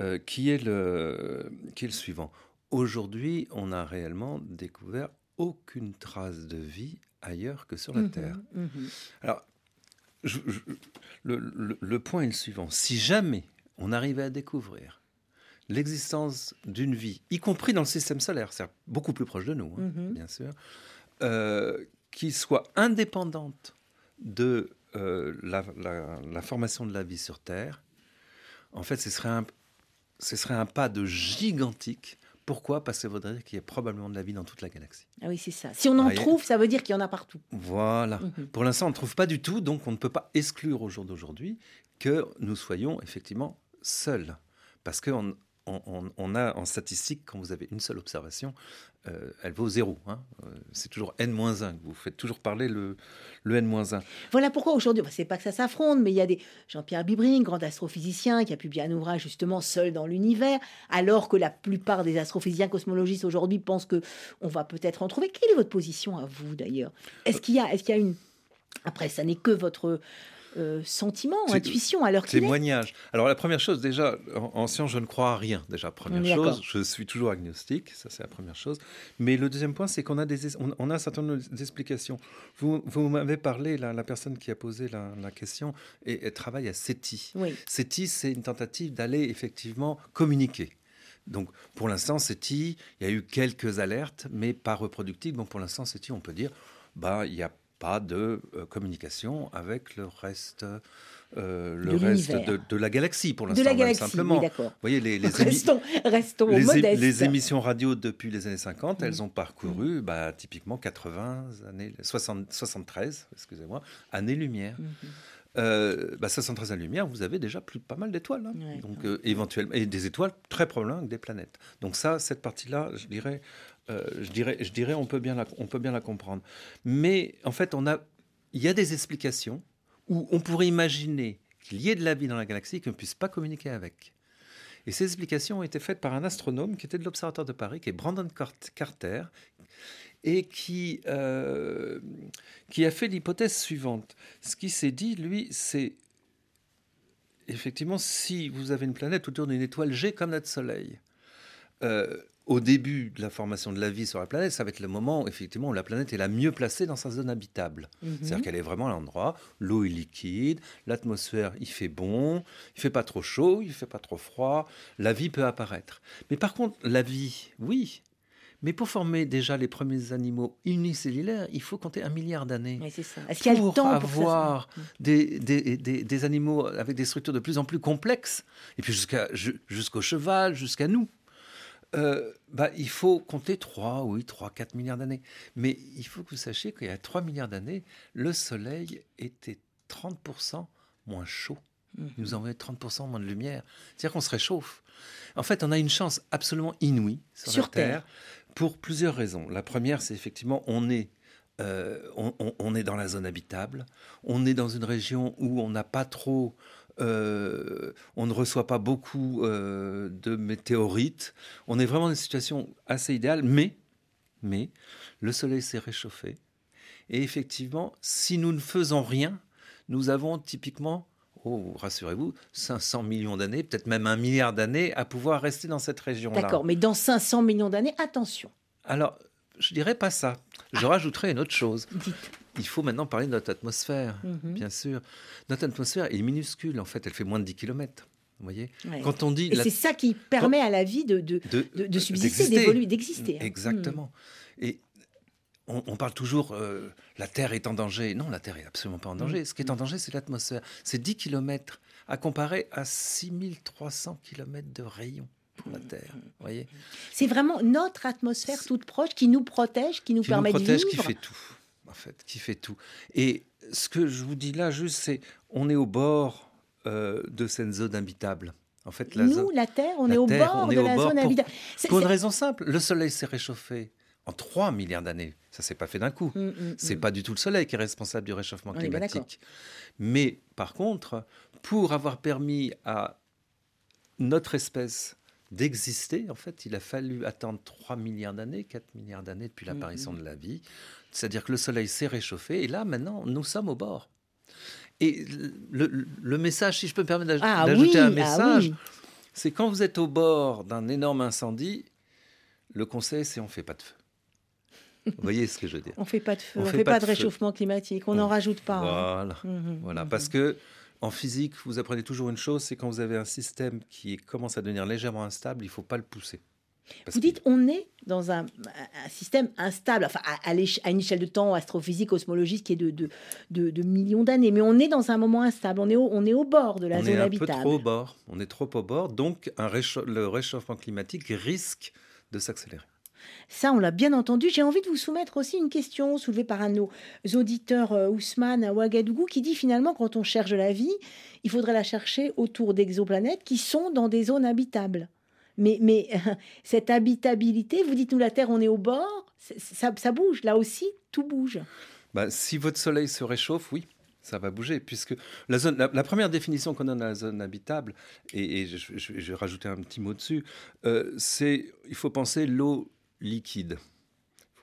Euh, qui, est le, qui est le suivant? Aujourd'hui, on n'a réellement découvert aucune trace de vie ailleurs que sur la mhm, Terre. Mhm. Alors, le, le, point est le suivant. Si jamais on arrivait à découvrir l'existence d'une vie, y compris dans le système solaire, c'est beaucoup plus proche de nous, hein, mhm. bien sûr, euh, qui soit indépendante de euh, la, la, formation de la vie sur Terre, en fait, ce serait un, ce serait un pas de gigantique. Pourquoi? Parce que ça voudrait dire qu'il y a probablement de la vie dans toute la galaxie. Ah oui, c'est ça. Si on en trouve, ça veut dire qu'il y en a partout. Voilà. Mhm. Pour l'instant, on ne trouve pas du tout, donc on ne peut pas exclure au jour d'aujourd'hui que nous soyons effectivement seuls. Parce qu'on on, a en statistique, quand vous avez une seule observation, euh, elle vaut zéro. Hein. Euh, c'est toujours n-1. Vous faites toujours parler le, le n-1. Voilà pourquoi aujourd'hui, c'est pas que ça s'affronte, mais il y a des Jean-Pierre Bibring, grand astrophysicien, qui a publié un ouvrage justement seul dans l'univers, alors que la plupart des astrophysiciens cosmologistes aujourd'hui pensent que on va peut-être en trouver. Quelle est votre position à vous d'ailleurs? Est-ce qu'il y a, est-ce qu'il y a une après, ça n'est que votre euh, sentiment, intuition à leur Témoignage. Alors la première chose, déjà, en, science, je ne crois à rien. Déjà, première chose, je suis toujours agnostique, ça c'est la première chose. Mais le deuxième point, c'est qu'on a, des, on, a un certain nombre d'explications. Vous, vous m'avez parlé, la, la, personne qui a posé la, question, et, elle travaille à SETI. Oui. SETI, c'est une tentative d'aller effectivement communiquer. Donc, pour l'instant, SETI, il y a eu quelques alertes, mais pas reproductives. Donc, pour l'instant, SETI, on peut dire, bah, il n'y a pas de euh, communication avec le reste. Euh, le de reste de, la galaxie pour l'instant. De la galaxie, simplement. Oui, Vous voyez, les, les, <laughs> restons, restons les, modestes. les, émissions radio depuis les années 50, elles mm. ont parcouru bah, typiquement 80 années, 60, 73, excusez-moi, années-lumière. Mm-hmm euh, bah, 513 lumière, vous avez déjà plus pas mal d'étoiles. Hein. donc euh, éventuellement et des étoiles très probablement des planètes. Donc ça, cette partie-là, je dirais, euh, je dirais, on peut bien la, comprendre. Mais en fait, il y a des explications où on pourrait imaginer qu'il y ait de la vie dans la galaxie et qu'on ne puisse pas communiquer avec. Et ces explications ont été faites par un astronome qui était de l'Observatoire de Paris, qui est Brandon Carter, et qui, euh, qui a fait l'hypothèse suivante. Ce qui s'est dit, lui, c'est effectivement si vous avez une planète autour d'une étoile G comme notre Soleil. Euh, au début de la formation de la vie sur la planète, ça va être le moment effectivement où la planète est la mieux placée dans sa zone habitable. Mhm. C'est-à-dire qu'elle est vraiment à l'endroit, l'eau est liquide, l'atmosphère il fait bon, il fait pas trop chaud, il fait pas trop froid, la vie peut apparaître. Mais par contre, la vie, oui, mais pour former déjà les premiers animaux unicellulaires, il faut compter un milliard d'années. Est-ce qu'il y a le temps avoir pour des, des, des, des, animaux avec des structures de plus en plus complexes, et puis jusqu'au cheval, jusqu'à nous, euh, bah, il faut compter 3, oui, 3, 4 milliards d'années. Mais il faut que vous sachiez qu'il y a 3 milliards d'années, le Soleil était 30% moins chaud. Mmh. Il nous envoyait 30% moins de lumière. C'est-à-dire qu'on se réchauffe. En fait, on a une chance absolument inouïe sur, la Terre pour plusieurs raisons. La première, c'est effectivement, on est, euh, on, est dans la zone habitable, on est dans une région où on n'a pas trop, euh, on ne reçoit pas beaucoup euh, de météorites, on est vraiment dans une situation assez idéale, mais, mais le Soleil s'est réchauffé. Et effectivement, si nous ne faisons rien, nous avons typiquement oh, rassurez-vous, 500 millions d'années, peut-être même un milliard d'années à pouvoir rester dans cette région-là. D'accord, mais dans 500 millions d'années, attention. Alors, je dirais pas ça. Je ah. rajouterais une autre chose. Il faut maintenant parler de notre atmosphère, mhm. bien sûr. Notre atmosphère est minuscule, en fait, elle fait moins de 10 km. Vous voyez Quand on dit Et c'est ça qui permet à la vie de, de, de, subsister, d'évoluer, d'exister. Hein. Exactement. Hmm. Et on, parle toujours euh, la Terre est en danger. Non, la Terre est absolument pas en danger. Mm. Ce qui est en danger, c'est l'atmosphère. C'est 10 km à comparer à 6300 km de rayon pour la mm. Terre. voyez C'est vraiment notre atmosphère toute proche qui nous protège, qui nous permet de vivre. Qui fait tout, en fait, qui fait tout. Et ce que je vous dis là, juste, c'est on est au bord euh, de cette zone habitable. En fait, la Nous, la Terre, on est au bord de la zone habitable. Pour une raison simple, le Soleil s'est réchauffé en 3 milliards d'années. Ça s'est pas fait d'un coup. Ce mm, n'est mm, c'est mm. pas du tout le Soleil qui est responsable du réchauffement climatique. Mais par contre, pour avoir permis à notre espèce d'exister, en fait, il a fallu attendre 3 milliards d'années, 4 milliards d'années depuis l'apparition de la vie. C'est-à-dire que le Soleil s'est réchauffé et là, maintenant, nous sommes au bord. Et le, message, si je peux me permettre ah d'ajouter un ah message, c'est quand vous êtes au bord d'un énorme incendie, le conseil, c'est on ne fait pas de feu. Vous voyez ce que je veux dire <laughs> On ne fait pas de feu, on ne fait, pas, de, réchauffement climatique, on n'en rajoute pas. Hein. Voilà, voilà. Parce que en physique, vous apprenez toujours une chose, c'est quand vous avez un système qui commence à devenir légèrement instable, il ne faut pas le pousser. vous dites, on est dans un, système instable, enfin à, à, une échelle de temps astrophysique, cosmologique qui est de, de, de, millions d'années, mais on est dans un moment instable, on est au, on est au bord de la zone habitable. On est un peu trop au bord, on est trop au bord, donc un le réchauffement climatique risque de s'accélérer. Ça, on l'a bien entendu. J'ai envie de vous soumettre aussi une question soulevée par un de nos auditeurs, euh, Ousmane à Ouagadougou, qui dit finalement, quand on cherche la vie, il faudrait la chercher autour d'exoplanètes qui sont dans des zones habitables. Mais, <laughs> cette habitabilité, vous dites nous la Terre, on est au bord, ça, bouge. Là aussi, tout bouge. Bah, si votre Soleil se réchauffe, oui, ça va bouger, puisque la, première définition qu'on a de la zone habitable, et, je, vais rajouter un petit mot dessus, euh, c'est il faut penser l'eau liquide.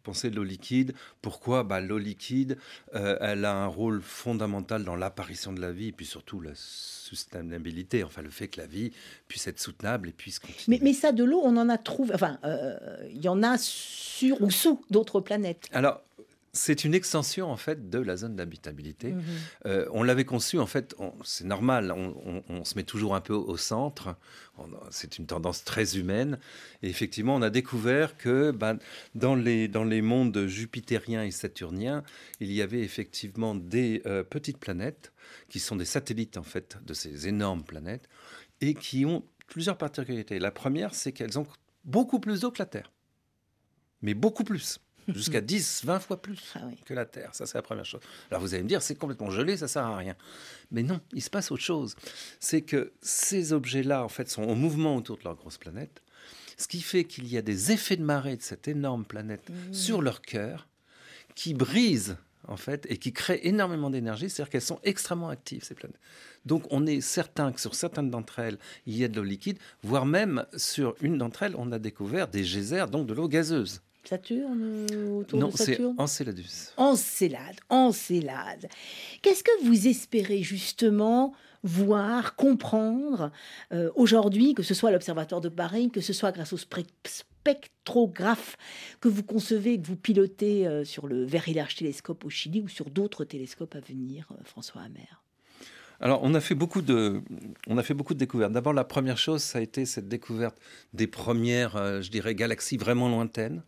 Pensez l'eau liquide? Pourquoi? Bah, L'eau liquide, euh, elle a un rôle fondamental dans l'apparition de la vie et puis surtout la soutenabilité, enfin le fait que la vie puisse être soutenable et puisse continuer. Mais, mais ça, de l'eau, on en a trouvé, enfin, euh, il y en a sur ou sous d'autres planètes. Alors, c'est une extension en fait de la zone d'habitabilité. Mhm. Euh, on l'avait conçu en fait, c'est normal, on, on- on se met toujours un peu au centre. C'est une tendance très humaine. Et effectivement, on a découvert que ben, dans, les, dans les mondes jupitériens et saturniens, il y avait effectivement des euh, petites planètes qui sont des satellites en fait de ces énormes planètes et qui ont plusieurs particularités. La première, c'est qu'elles ont beaucoup plus d'eau que la Terre, mais beaucoup plus, jusqu'à <laughs> 10, 20 fois plus Ah oui. que la Terre. Ça, c'est la première chose. Alors, vous allez me dire, c'est complètement gelé, ça sert à rien. Mais non, il se passe autre chose. C'est que ces objets-là, en fait, sont en mouvement autour de leur grosse planète, ce qui fait qu'il y a des effets de marée de cette énorme planète sur leur cœur qui brisent, en fait, et qui créent énormément d'énergie, c'est-à-dire qu'elles sont extrêmement actives, ces planètes. Donc, on est certain que sur certaines d'entre elles, il y a de l'eau liquide, voire même sur une d'entre elles, on a découvert des geysers, donc de l'eau gazeuse. Saturne, euh, autour Non, de c'est Saturne Enceladus. Encelade, Encelade. Qu'est-ce que vous espérez justement voir, comprendre euh, aujourd'hui, que ce soit à l'Observatoire de Paris, que ce soit grâce au spectrographe que vous concevez, que vous pilotez euh, sur le Very Large Télescope au Chili ou sur d'autres télescopes à venir, euh, François Hammer? Alors, on a fait beaucoup de, on a fait beaucoup de découvertes. D'abord, la première chose, ça a été cette découverte des premières, je dirais, galaxies vraiment lointaines.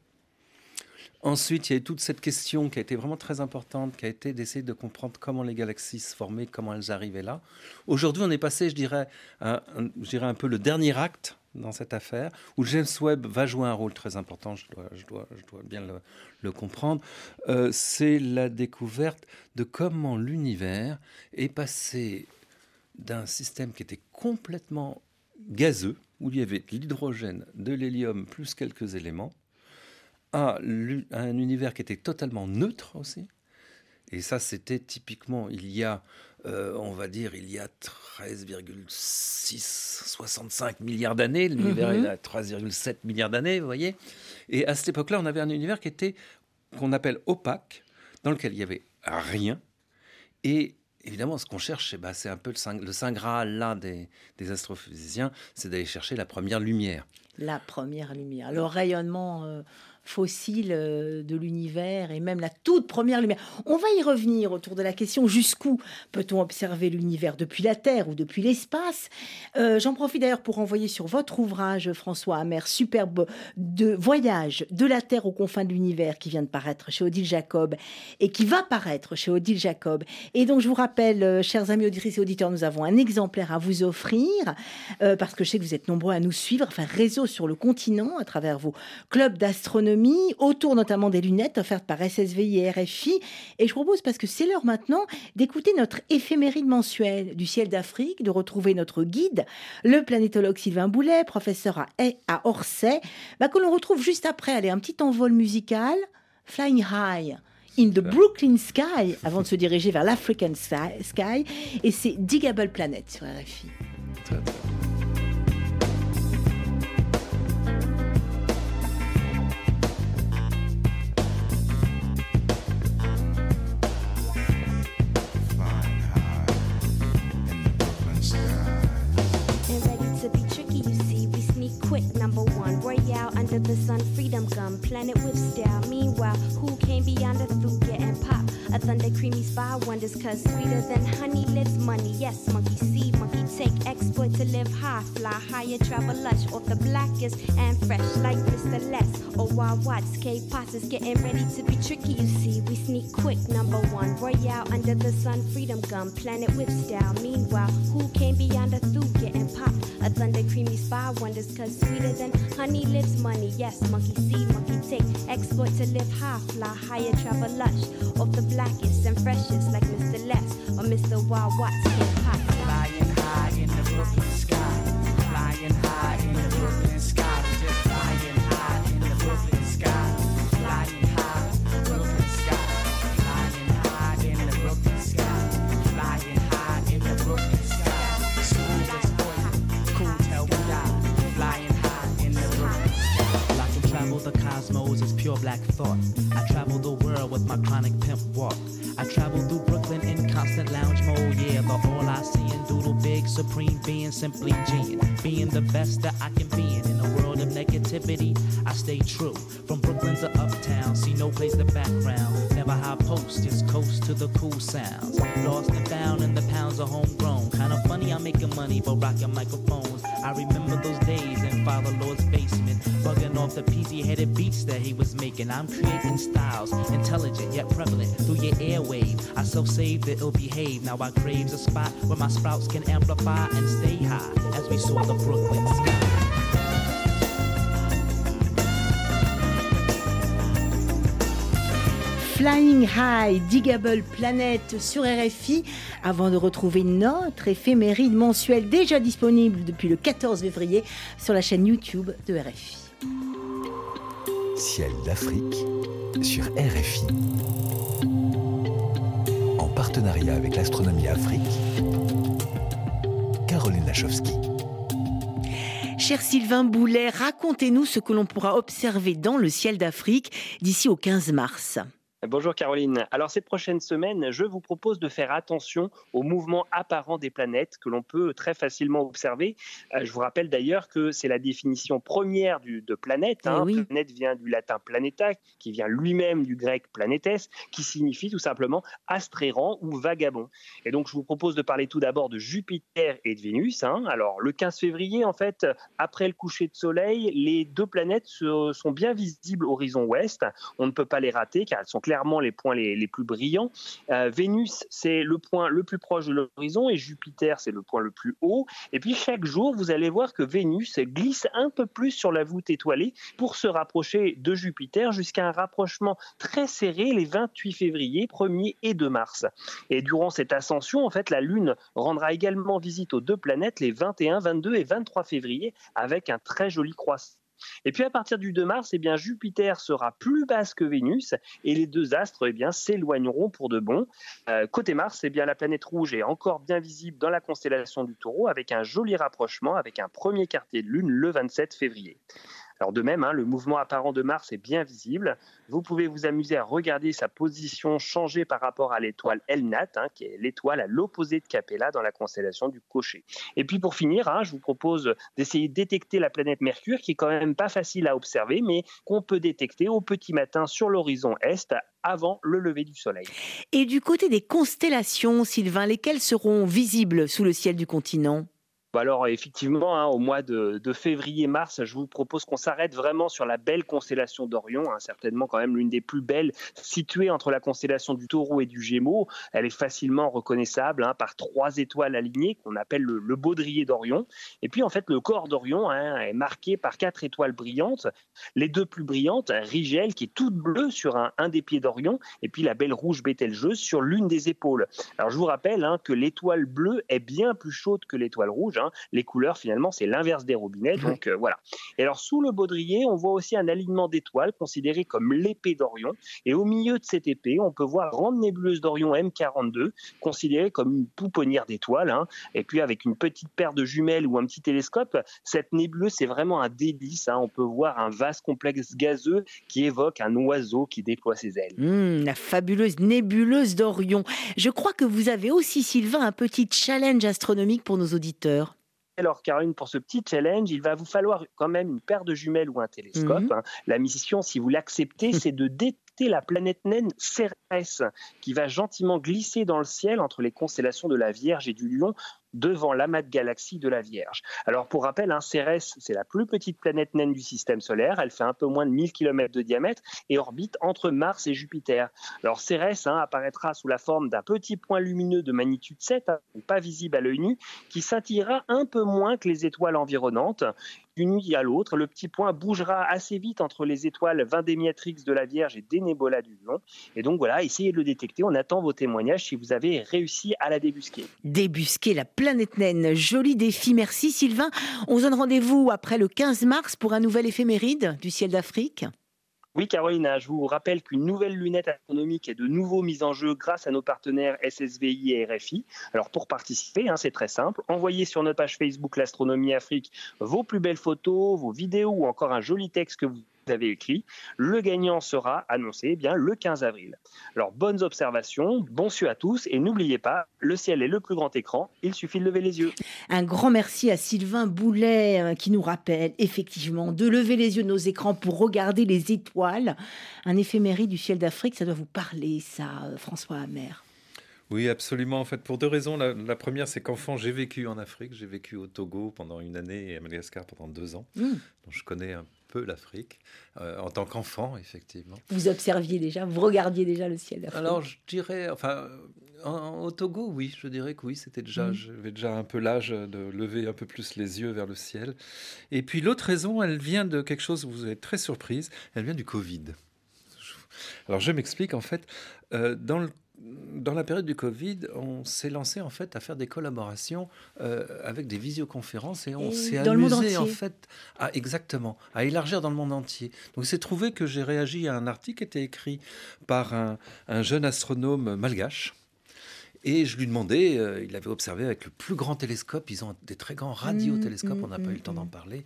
Ensuite, il y a toute cette question qui a été vraiment très importante, qui a été d'essayer de comprendre comment les galaxies se formaient, comment elles arrivaient là. Aujourd'hui, on est passé, je dirais, je dirais un peu le dernier acte dans cette affaire, où James Webb va jouer un rôle très important, je dois, bien le, le comprendre. Euh, C'est la découverte de comment l'univers est passé d'un système qui était complètement gazeux, où il y avait de l'hydrogène, de l'hélium, plus quelques éléments, à, un univers qui était totalement neutre aussi. Et ça, c'était typiquement, il y a, euh, on va dire, il y a 13,6, 65 milliards d'années. L'univers Mhm. est à 13,7 milliards d'années, vous voyez. Et à cette époque-là, on avait un univers qui était, qu'on appelle opaque, dans lequel il y avait rien. Et évidemment, ce qu'on cherche, c'est bah, c'est un peu le saint, le saint graal là des, des astrophysiciens, c'est d'aller chercher la première lumière. La première lumière, le rayonnement euh, fossile euh, de l'univers et même la toute première lumière. On va y revenir autour de la question jusqu'où peut-on observer l'univers depuis la Terre ou depuis l'espace. Euh, J'en profite d'ailleurs pour envoyer sur votre ouvrage, François Hammer, superbe de voyage de la Terre aux confins de l'univers qui vient de paraître chez Odile Jacob et qui va paraître chez Odile Jacob. Et donc je vous rappelle, euh, chers amis auditrices et auditeurs, nous avons un exemplaire à vous offrir parce que je sais que vous êtes nombreux à nous suivre, enfin réseau sur le continent à travers vos clubs d'astronomie, autour notamment des lunettes offertes par SSVI et RFI. Et je propose, parce que c'est l'heure maintenant, d'écouter notre éphéméride mensuelle du ciel d'Afrique, de retrouver notre guide, le planétologue Sylvain Boulet, professeur à, à Orsay, bah, que l'on retrouve juste après. Allez, un petit envol musical, Flying High. In the. Brooklyn Sky, avant de se diriger vers l'African Sky, et c'est Digable Planet sur RFI. Très. Cause sweeter than honey lives money. Yes, monkey see, monkey take, exploit to live high, fly higher, travel lush off the blackest and fresh like Mr. Less oh, or Wild Watts. K Potts is getting ready to be tricky, you see. We sneak quick, number one. Royale under the sun, freedom gum, planet with style. Meanwhile, who came beyond the thunder creamy spy wonders, cause sweeter than honey lives money. Yes, monkey see, monkey take, exploit to live high, fly higher, travel lush off the blackest and freshest like Mr. Less or Mr. Wild Watts. Flying high in the Brooklyn sky. Flying high in the cosmos as pure black thought. I travel the world with my chronic pimp walk. I travel through Brooklyn in constant lounge mode. Yeah, but all I see in Doodle Big Supreme being simply G'ing. Being the best that I can be in. In a world of negativity, I stay true. From Brooklyn to uptown, see no place the background. Never high post, just coast to the cool sounds. Lost and found in the pounds of homegrown. Kinda funny, I'm making money for rocking microphones. I remember those days in Father Lord's basement, bugging off the peasy headed beats that he was making. I'm creating styles, intelligent yet prevalent through your airwave. I self saved the ill behave. Now I craves a spot where my sprouts can amplify and stay high as we soar the Brooklyn sky. Flying High, Digable Planet sur RFI, avant de retrouver notre éphéméride mensuelle déjà disponible depuis le 14 février sur la chaîne YouTube de RFI. Ciel d'Afrique sur RFI. En partenariat avec l'Astronomie Afrique, Caroline Lachowski. Cher Sylvain Boulet, racontez-nous ce que l'on pourra observer dans le ciel d'Afrique d'ici au 15 mars. Bonjour Caroline. Alors ces prochaines semaines, je vous propose de faire attention aux mouvements apparents des planètes que l'on peut très facilement observer. Euh, je vous rappelle d'ailleurs que c'est la définition première du, de planète. Hein. oui. Planète vient du latin planeta, qui vient lui-même du grec planetes, qui signifie tout simplement astre errant ou vagabond. Et donc je vous propose de parler tout d'abord de Jupiter et de Vénus. hein. Alors le 15 février, en fait, après le coucher de soleil, les deux planètes sont bien visibles horizon ouest. On ne peut pas les rater car elles sont clairement les points les, plus brillants. Euh, Vénus, c'est le point le plus proche de l'horizon et Jupiter, c'est le point le plus haut. Et puis chaque jour, vous allez voir que Vénus glisse un peu plus sur la voûte étoilée pour se rapprocher de Jupiter jusqu'à un rapprochement très serré les 28 février, 1er et 2 mars. Et durant cette ascension, en fait, la Lune rendra également visite aux deux planètes les 21, 22 et 23 février avec un très joli croissant. Et puis à partir du 2 mars, eh Jupiter sera plus basse que Vénus et les deux astres eh s'éloigneront pour de bon. Euh, côté Mars, eh bien, la planète rouge est encore bien visible dans la constellation du taureau avec un joli rapprochement avec un premier quartier de lune le 27 février. Alors de même, hein, le mouvement apparent de Mars est bien visible. Vous pouvez vous amuser à regarder sa position changer par rapport à l'étoile Elnat, hein, qui est l'étoile à l'opposé de Capella dans la constellation du Cocher. Et puis pour finir, hein, je vous propose d'essayer de détecter la planète Mercure, qui est quand même pas facile à observer, mais qu'on peut détecter au petit matin sur l'horizon est avant le lever du soleil. Et du côté des constellations, Sylvain, lesquelles seront visibles sous le ciel du continent? Bah alors effectivement, hein, au mois de, février-mars, je vous propose qu'on s'arrête vraiment sur la belle constellation d'Orion, hein, certainement quand même l'une des plus belles, située entre la constellation du Taureau et du Gémeaux. Elle est facilement reconnaissable hein, par trois étoiles alignées qu'on appelle le, baudrier d'Orion. Et puis en fait, le corps d'Orion est marqué par quatre étoiles brillantes. Les deux plus brillantes, Rigel qui est toute bleue sur un, des pieds d'Orion, et puis la belle rouge Bételgeuse sur l'une des épaules. Alors je vous rappelle que l'étoile bleue est bien plus chaude que l'étoile rouge. Hein. Les couleurs, finalement, c'est l'inverse des robinets. Donc euh, voilà. Et alors sous le baudrier, on voit aussi un alignement d'étoiles considéré comme l'épée d'Orion. Et au milieu de cette épée, on peut voir la grande nébuleuse d'Orion M42, considérée comme une pouponnière d'étoiles. hein. Et puis avec une petite paire de jumelles ou un petit télescope, cette nébuleuse, c'est vraiment un délice. hein. On peut voir un vaste complexe gazeux qui évoque un oiseau qui déploie ses ailes. Hmm, La fabuleuse nébuleuse d'Orion. Je crois que vous avez aussi, Sylvain, un petit challenge astronomique pour nos auditeurs. Alors, Caroline, pour ce petit challenge, il va vous falloir quand même une paire de jumelles ou un télescope. Mhm. hein. La mission, si vous l'acceptez, <laughs> c'est de détecter la planète naine Cérès, qui va gentiment glisser dans le ciel entre les constellations de la Vierge et du Lion, devant l'amas de galaxies de la Vierge. Alors, pour rappel, hein, Cérès, c'est la plus petite planète naine du système solaire. Elle fait un peu moins de 1000 km de diamètre et orbite entre Mars et Jupiter. Alors, Cérès hein, apparaîtra sous la forme d'un petit point lumineux de magnitude 7, hein, pas visible à l'œil nu, qui scintillera un peu moins que les étoiles environnantes. D'une nuit à l'autre, le petit point bougera assez vite entre les étoiles Vindémiatrix de la Vierge et Dénébola du Lion. Et donc voilà, essayez de le détecter. On attend vos témoignages si vous avez réussi à la débusquer. Débusquer la planète naine. Joli défi. Merci, Sylvain. On se donne rendez-vous après le 15 mars pour un nouvel éphéméride du ciel d'Afrique. Oui, Carolina, je vous rappelle qu'une nouvelle lunette astronomique est de nouveau mise en jeu grâce à nos partenaires SSVI et RFI. Alors pour participer, hein, c'est très simple. Envoyez sur notre page Facebook L'Astronomie Afrique vos plus belles photos, vos vidéos ou encore un joli texte que vous avez écrit. Le gagnant sera annoncé eh bien le 15 avril. Alors bonnes observations, bon cieux à tous et n'oubliez pas, le ciel est le plus grand écran, il suffit de lever les yeux. Un grand merci à Sylvain Boulet euh, qui nous rappelle effectivement de lever les yeux de nos écrans pour regarder les étoiles. Un éphéméride du ciel d'Afrique, ça doit vous parler, ça, euh, François Hammer. Oui, absolument. En fait, pour deux raisons. La, la première, c'est qu'enfant, j'ai vécu en Afrique. J'ai vécu au Togo pendant une année et à Madagascar pendant deux ans. Mm. Donc, je connais un peu l'Afrique euh, en tant qu'enfant, effectivement. Vous observiez déjà, vous regardiez déjà le ciel d'Afrique. Alors, je dirais, enfin, en- au Togo, oui, je dirais que oui, c'était déjà, Mhm. j'avais déjà un peu l'âge de lever un peu plus les yeux vers le ciel. Et puis l'autre raison, elle vient de quelque chose, vous êtes très surprise, elle vient du Covid. Alors je m'explique, en fait, euh, dans le dans la période du Covid, on s'est lancé en fait à faire des collaborations euh, avec des visioconférences et on s'est amusé en fait à exactement à élargir dans le monde entier. Donc c'est trouvé que j'ai réagi à un article qui était écrit par un, un jeune astronome malgache. Et je lui demandais, euh, il avait observé avec le plus grand télescope, ils ont des très grands radiotélescopes, mm, on n'a pas eu le temps d'en parler,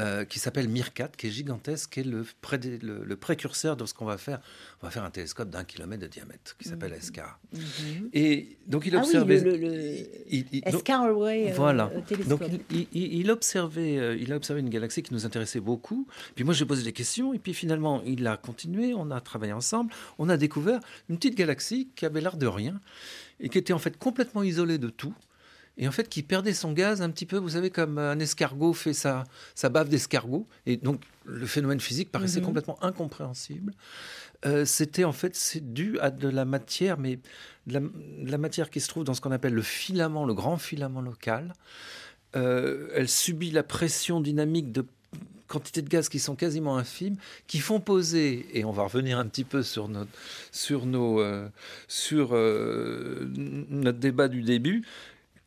euh, qui s'appelle Mircat, qui est gigantesque, qui est le, prédé- le- le précurseur de ce qu'on va faire. On va faire un télescope d'un kilomètre de diamètre, qui s'appelle SCAR. Mhm. Et donc il Ah oui, observait... le- Escarway, euh, voilà. euh. Donc il, il- il observait, euh, il a observé une galaxie qui nous intéressait beaucoup. Puis moi j'ai posé des questions et puis finalement il a continué. On a travaillé ensemble. On a découvert une petite galaxie qui avait l'air de rien et qui était en fait complètement isolée de tout. Et en fait, qui perdait son gaz un petit peu, vous savez, comme un escargot fait sa, sa bave d'escargot. Et donc, le phénomène physique paraissait Mhm. complètement incompréhensible. Euh, C'était en fait, c'est dû à de la matière, mais de la, de la matière qui se trouve dans ce qu'on appelle le filament, le grand filament local. Euh, elle subit la pression dynamique de quantités de gaz qui sont quasiment infimes, qui font poser, et on va revenir un petit peu sur notre, sur nos, euh, sur euh, notre débat du début,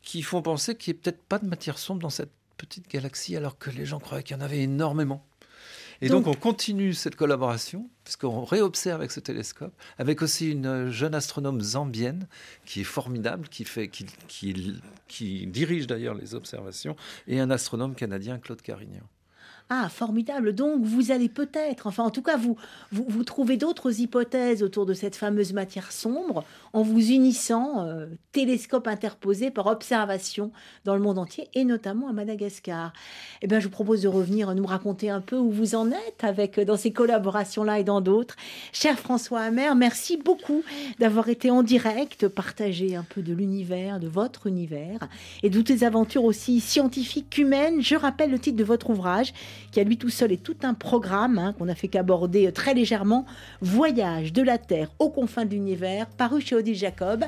qui font penser qu'il n'y a peut-être pas de matière sombre dans cette petite galaxie, alors que les gens croyaient qu'il y en avait énormément. Et donc, Donc- on continue cette collaboration, puisqu'on réobserve avec ce télescope, avec aussi une euh, jeune astronome zambienne qui est formidable, qui, fait, qui, qui, qui dirige d'ailleurs les observations, et un astronome canadien, Claude Carignan. Ah, formidable. Donc, vous allez peut-être, enfin, en tout cas, vous, vous, vous trouvez d'autres hypothèses autour de cette fameuse matière sombre en vous unissant, euh, télescope interposé par observation dans le monde entier et notamment à Madagascar. Eh bien, je vous propose de revenir nous raconter un peu où vous en êtes avec dans ces collaborations-là et dans d'autres. Cher François Hammer, merci beaucoup d'avoir été en direct, partager un peu de l'univers, de votre univers et de toutes les aventures aussi scientifiques qu'humaines. Je rappelle le titre de votre ouvrage qui à lui tout seul est tout un programme hein, qu'on a fait qu'aborder très légèrement, Voyage de la Terre aux confins de l'univers, paru chez Odile Jacob,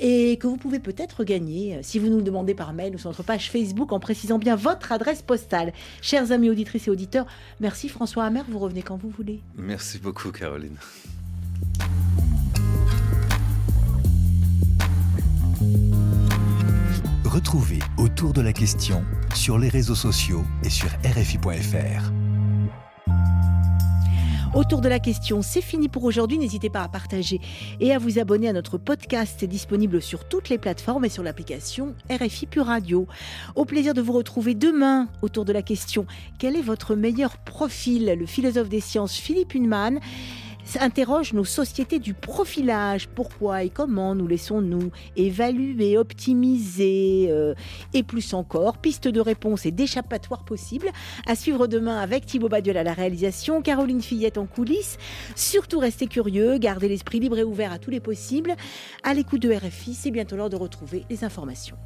et que vous pouvez peut-être gagner euh, si vous nous le demandez par mail ou sur notre page Facebook en précisant bien votre adresse postale. Chers amis auditrices et auditeurs, merci François Hammer, vous revenez quand vous voulez. Merci beaucoup, Caroline. Retrouvez Autour de la question sur les réseaux sociaux et sur RFI.fr. Autour de la question, c'est fini pour aujourd'hui. N'hésitez pas à partager et à vous abonner à notre podcast. Disponible sur toutes les plateformes et sur l'application RFI Pure Radio. Au plaisir de vous retrouver demain autour de la question quel est votre meilleur profil? Le philosophe des sciences Philippe Interroge nos sociétés du profilage. Pourquoi et comment nous laissons-nous évaluer, optimiser euh, et plus encore. Pistes de réponse et d'échappatoire possibles. À suivre demain avec Thibaut Baduel à la réalisation, Caroline Fillette en coulisses. Surtout restez curieux, gardez l'esprit libre et ouvert à tous les possibles. À l'écoute de RFI, c'est bientôt l'heure de retrouver les informations.